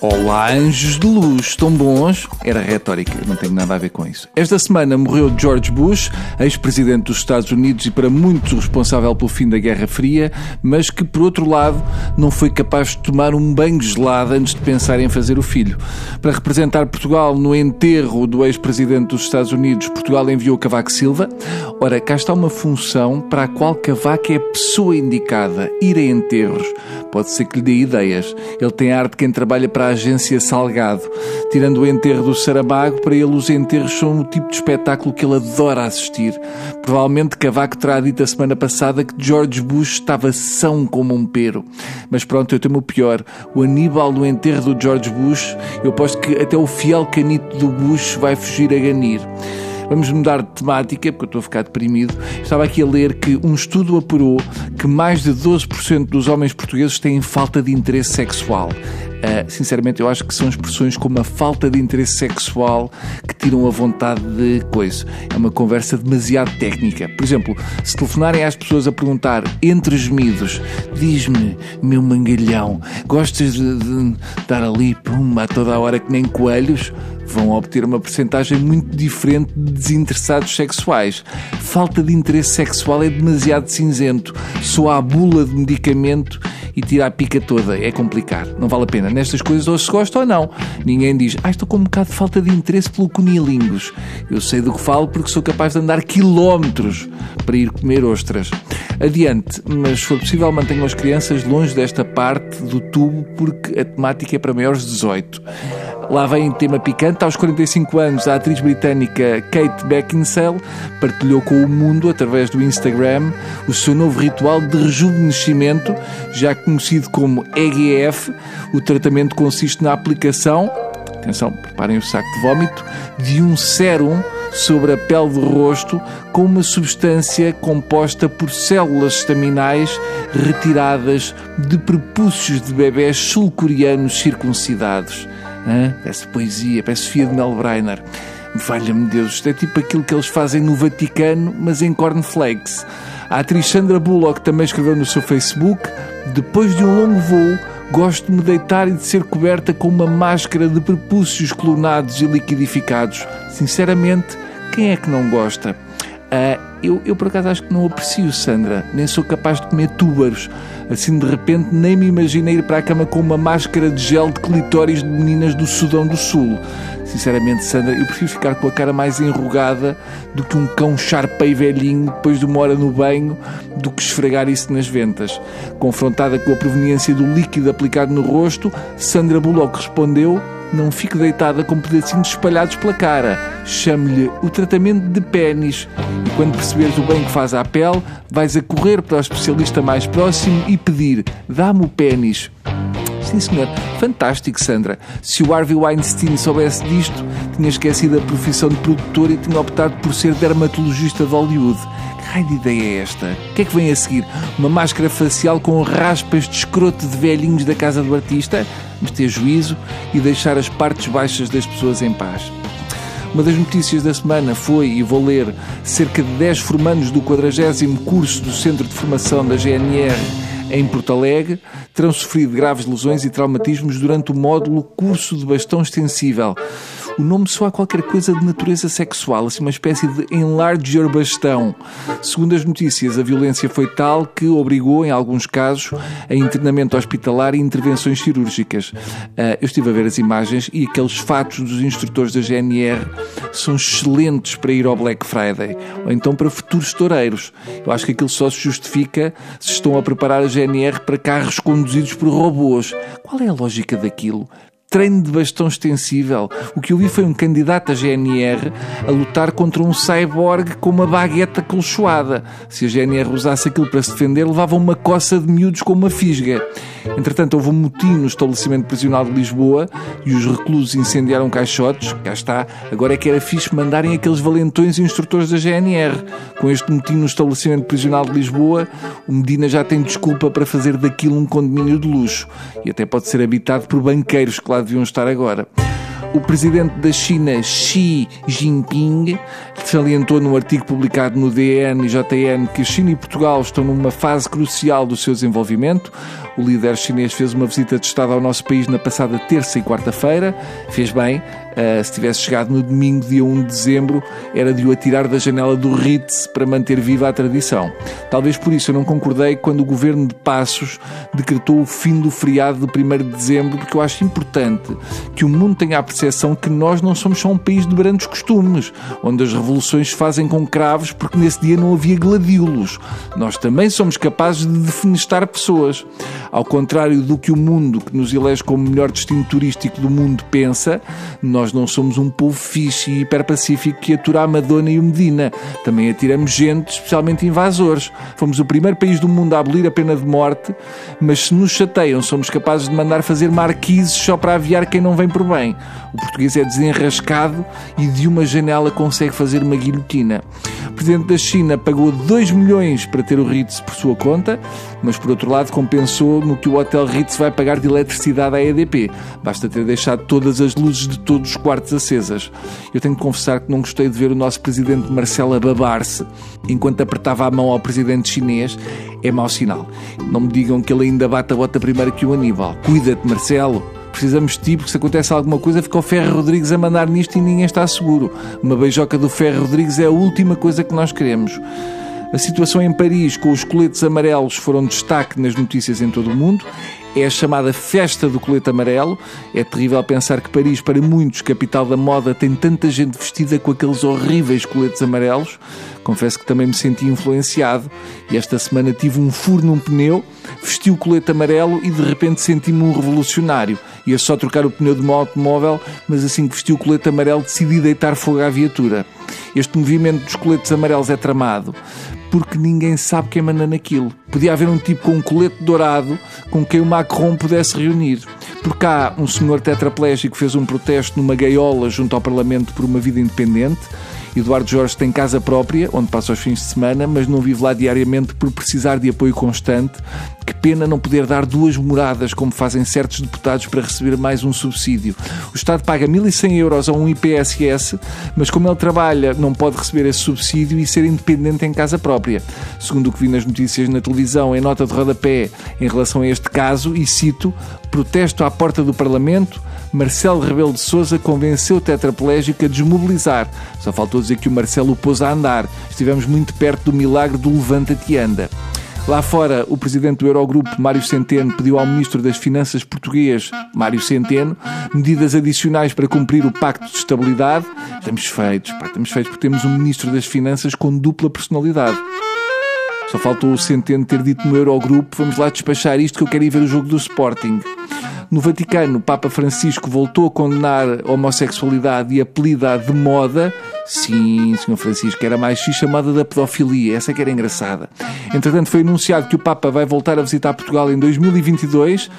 Olá, anjos de luz, tão bons? Era retórica, não tenho nada a ver com isso. Esta semana morreu George Bush, ex-presidente dos Estados Unidos e para muitos responsável pelo fim da Guerra Fria, mas que, por outro lado, não foi capaz de tomar um banho gelado antes de pensar em fazer o filho. Para representar Portugal no enterro do ex-presidente dos Estados Unidos, Portugal enviou Cavaco Silva. Ora, cá está uma função para a qual Cavaco é a pessoa indicada, ir a enterros. Pode ser que lhe dê ideias. Ele tem a arte de quem trabalha para a agência Salgado. Tirando o enterro do Saramago, para ele os enterros são o tipo de espetáculo que ele adora assistir. Provavelmente Cavaco terá dito a semana passada que George Bush estava são como um pero. Mas pronto, eu tenho o pior. O Aníbal no enterro do George Bush, eu aposto que até o fiel canito do Bush vai fugir a ganir. Vamos mudar de temática, porque eu estou a ficar deprimido. Estava aqui a ler que um estudo apurou que mais de 12% dos homens portugueses têm falta de interesse sexual. Uh, sinceramente, eu acho que são expressões como a falta de interesse sexual que tiram a vontade de coisa. É uma conversa demasiado técnica. Por exemplo, se telefonarem às pessoas a perguntar entre gemidos, diz-me, meu mangalhão, gostas de, de estar ali, pum, a toda a hora que nem coelhos? vão obter uma percentagem muito diferente de desinteressados sexuais. Falta de interesse sexual é demasiado cinzento. Só há bula de medicamento e tira a pica toda. É complicado. Não vale a pena. Nestas coisas ou se gosta ou não. Ninguém diz, ah, estou com um bocado de falta de interesse pelo cunilingus. Eu sei do que falo porque sou capaz de andar quilómetros para ir comer ostras. Adiante, mas se for possível mantenham as crianças longe desta parte do tubo porque a temática é para maiores de 18. Lá vem tema picante. Aos 45 anos, a atriz britânica Kate Beckinsale partilhou com o mundo, através do Instagram, o seu novo ritual de rejuvenescimento, já conhecido como EGF. O tratamento consiste na aplicação, atenção, preparem o saco de vómito, de um sérum sobre a pele do rosto com uma substância composta por células estaminais retiradas de prepúcios de bebés sul-coreanos circuncidados. Hã? Parece poesia, parece Sofia de Melbreiner. Valha-me Deus, isto é tipo aquilo que eles fazem no Vaticano, mas em cornflakes. A atriz Sandra Bullock também escreveu no seu Facebook: Depois de um longo voo, gosto de me deitar e de ser coberta com uma máscara de prepúcios clonados e liquidificados. Sinceramente, quem é que não gosta? Uh, eu, eu, por acaso acho que não aprecio Sandra, nem sou capaz de comer túbaros. Assim de repente nem me imaginei ir para a cama com uma máscara de gel de clitóris de meninas do Sudão do Sul. Sinceramente, Sandra, eu prefiro ficar com a cara mais enrugada do que um cão charpei velhinho depois de uma hora no banho do que esfregar isso nas ventas. Confrontada com a proveniência do líquido aplicado no rosto, Sandra Bullock respondeu não fique deitada com pedacinhos espalhados pela cara. Chame-lhe o tratamento de pênis. E quando perceberes o bem que faz à pele, vais a correr para o especialista mais próximo e pedir: dá-me o pênis. Sim, senhor. Fantástico, Sandra. Se o Harvey Weinstein soubesse disto, tinha esquecido a profissão de produtor e tinha optado por ser dermatologista de Hollywood. Raio de ideia é esta? O que é que vem a seguir? Uma máscara facial com raspas de escroto de velhinhos da casa do artista? Mas ter juízo e deixar as partes baixas das pessoas em paz. Uma das notícias da semana foi, e vou ler, cerca de 10 formandos do 40 curso do Centro de Formação da GNR em Porto Alegre terão sofrido graves lesões e traumatismos durante o módulo Curso de Bastão Extensível. O nome soa a qualquer coisa de natureza sexual, assim uma espécie de enlarger bastão. Segundo as notícias, a violência foi tal que obrigou, em alguns casos, a internamento hospitalar e intervenções cirúrgicas. Ah, eu estive a ver as imagens e aqueles fatos dos instrutores da GNR são excelentes para ir ao Black Friday ou então para futuros toureiros. Eu acho que aquilo só se justifica se estão a preparar a GNR para carros conduzidos por robôs. Qual é a lógica daquilo? Treino de bastão extensível. O que eu vi foi um candidato a GNR a lutar contra um cyborg com uma bagueta colchoada. Se a GNR usasse aquilo para se defender, levava uma coça de miúdos com uma fisga. Entretanto, houve um motim no estabelecimento prisional de Lisboa e os reclusos incendiaram caixotes. Cá está. Agora é que era fixe mandarem aqueles valentões instrutores da GNR. Com este motim no estabelecimento prisional de Lisboa, o Medina já tem desculpa para fazer daquilo um condomínio de luxo. E até pode ser habitado por banqueiros, que lá deviam estar agora. O presidente da China, Xi Jinping, salientou num artigo publicado no DN e JN que China e Portugal estão numa fase crucial do seu desenvolvimento. O líder chinês fez uma visita de Estado ao nosso país na passada terça e quarta-feira. Fez bem. Uh, se tivesse chegado no domingo, dia 1 de dezembro, era de o atirar da janela do Ritz para manter viva a tradição. Talvez por isso eu não concordei quando o governo de Passos decretou o fim do feriado de 1 de dezembro, porque eu acho importante que o mundo tenha a percepção que nós não somos só um país de grandes costumes, onde as revoluções se fazem com cravos porque nesse dia não havia gladiolos. Nós também somos capazes de defenestar pessoas. Ao contrário do que o mundo, que nos elege como melhor destino turístico do mundo, pensa, nós não somos um povo fixe e hiperpacífico que atura a Madonna e o Medina. Também atiramos gente, especialmente invasores. Fomos o primeiro país do mundo a abolir a pena de morte, mas se nos chateiam, somos capazes de mandar fazer marquises só para aviar quem não vem por bem. O português é desenrascado e de uma janela consegue fazer uma guilhotina. O presidente da China pagou 2 milhões para ter o Ritz por sua conta, mas por outro lado compensou no que o Hotel Ritz vai pagar de eletricidade à EDP. Basta ter deixado todas as luzes de todos os quartos acesas. Eu tenho que confessar que não gostei de ver o nosso presidente Marcelo a babar-se enquanto apertava a mão ao presidente chinês. É mau sinal. Não me digam que ele ainda bate a bota primeiro que o Aníbal. Cuida-te, Marcelo precisamos de ti, porque se acontece alguma coisa, fica o Ferro Rodrigues a mandar nisto e ninguém está seguro. Uma beijoca do Ferro Rodrigues é a última coisa que nós queremos. A situação em Paris com os coletes amarelos foram destaque nas notícias em todo o mundo. É a chamada Festa do Colete Amarelo. É terrível pensar que Paris, para muitos, capital da moda, tem tanta gente vestida com aqueles horríveis coletes amarelos. Confesso que também me senti influenciado e esta semana tive um furo num pneu, vesti o colete amarelo e de repente senti-me um revolucionário. Ia só trocar o pneu do meu automóvel, mas assim que vesti o colete amarelo decidi deitar fogo à viatura. Este movimento dos coletes amarelos é tramado porque ninguém sabe quem manda naquilo. Podia haver um tipo com um colete dourado com quem o Macron pudesse reunir. Por cá, um senhor tetraplégico fez um protesto numa gaiola junto ao Parlamento por uma vida independente. Eduardo Jorge tem casa própria, onde passa os fins de semana, mas não vive lá diariamente por precisar de apoio constante. Que pena não poder dar duas moradas, como fazem certos deputados, para receber mais um subsídio. O Estado paga 1.100 euros a um IPSS, mas como ele trabalha, não pode receber esse subsídio e ser independente em casa própria. Segundo o que vi nas notícias na televisão, em nota de rodapé, em relação a este caso, e cito: protesto à porta do Parlamento Marcelo Rebelo de Sousa convenceu o tetraplégico a desmobilizar. Só faltou dizer que o Marcelo o pôs a andar. Estivemos muito perto do milagre do levanta-te anda. Lá fora, o presidente do Eurogrupo, Mário Centeno, pediu ao ministro das Finanças português, Mário Centeno, medidas adicionais para cumprir o Pacto de Estabilidade. Estamos feitos, pá, estamos feitos porque temos um ministro das Finanças com dupla personalidade. Só faltou o Centeno ter dito no Eurogrupo: vamos lá despachar isto que eu quero ir ver o jogo do Sporting. No Vaticano, o Papa Francisco voltou a condenar a homossexualidade e apelida de moda. Sim, Sr. Francisco, era mais X chamada da pedofilia, essa que era engraçada. Entretanto, foi anunciado que o Papa vai voltar a visitar Portugal em 2022.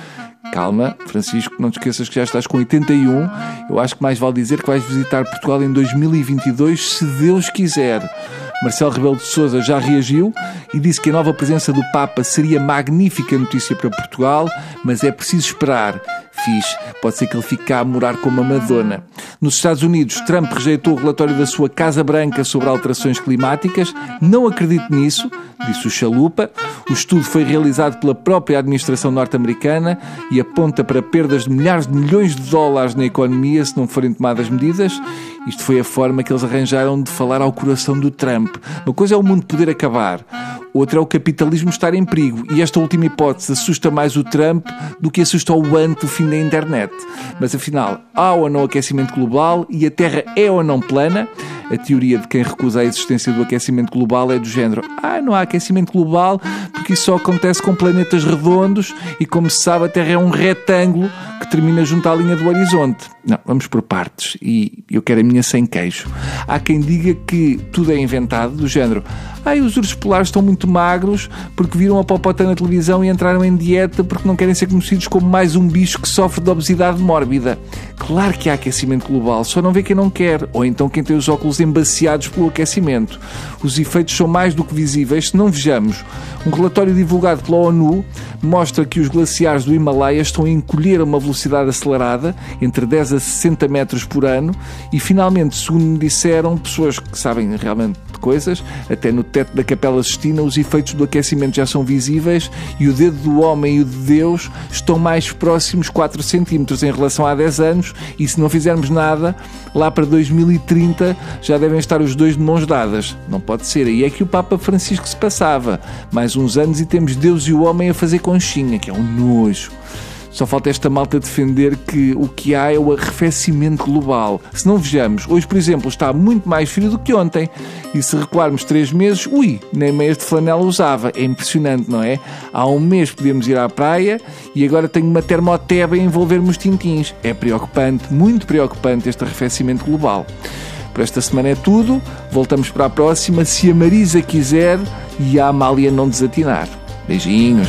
Calma, Francisco, não te esqueças que já estás com 81. Eu acho que mais vale dizer que vais visitar Portugal em 2022, se Deus quiser. Marcelo Rebelo de Sousa já reagiu e disse que a nova presença do Papa seria magnífica notícia para Portugal, mas é preciso esperar. Fiz, pode ser que ele fique cá a morar como a Madonna. Nos Estados Unidos, Trump rejeitou o relatório da sua Casa Branca sobre alterações climáticas. Não acredito nisso, disse o Chalupa. O estudo foi realizado pela própria administração norte-americana e aponta para perdas de milhares de milhões de dólares na economia se não forem tomadas medidas. Isto foi a forma que eles arranjaram de falar ao coração do Trump. Uma coisa é o mundo poder acabar, outra é o capitalismo estar em perigo. E esta última hipótese assusta mais o Trump do que assusta o ante do fim da internet. Mas afinal, há ou não aquecimento global e a Terra é ou não plana? A teoria de quem recusa a existência do aquecimento global é do género: ah, não há aquecimento global porque isso só acontece com planetas redondos e, como se sabe, a Terra é um retângulo termina junto à linha do horizonte. Não, vamos por partes e eu quero a minha sem queijo. Há quem diga que tudo é inventado, do género: Ai, os ursos polares estão muito magros porque viram a popota na televisão e entraram em dieta porque não querem ser conhecidos como mais um bicho que sofre de obesidade mórbida. Claro que há aquecimento global, só não vê quem não quer, ou então quem tem os óculos embaciados pelo aquecimento. Os efeitos são mais do que visíveis se não vejamos. Um relatório divulgado pela ONU mostra que os glaciares do Himalaia estão a encolher a uma velocidade velocidade acelerada, entre 10 a 60 metros por ano, e finalmente, segundo me disseram, pessoas que sabem realmente de coisas, até no teto da Capela Sistina, os efeitos do aquecimento já são visíveis e o dedo do homem e o de Deus estão mais próximos 4 centímetros em relação a 10 anos, e se não fizermos nada, lá para 2030 já devem estar os dois de mãos dadas. Não pode ser. Aí é que o Papa Francisco se passava. Mais uns anos e temos Deus e o homem a fazer conchinha, que é um nojo. Só falta esta malta defender que o que há é o arrefecimento global. Se não vejamos, hoje, por exemplo, está muito mais frio do que ontem. E se recuarmos três meses, ui, nem meias de flanela usava. É impressionante, não é? Há um mês podíamos ir à praia e agora tenho uma termoteba a envolver-me os tintins. É preocupante, muito preocupante este arrefecimento global. Por esta semana é tudo. Voltamos para a próxima, se a Marisa quiser e a Amália não desatinar. Beijinhos.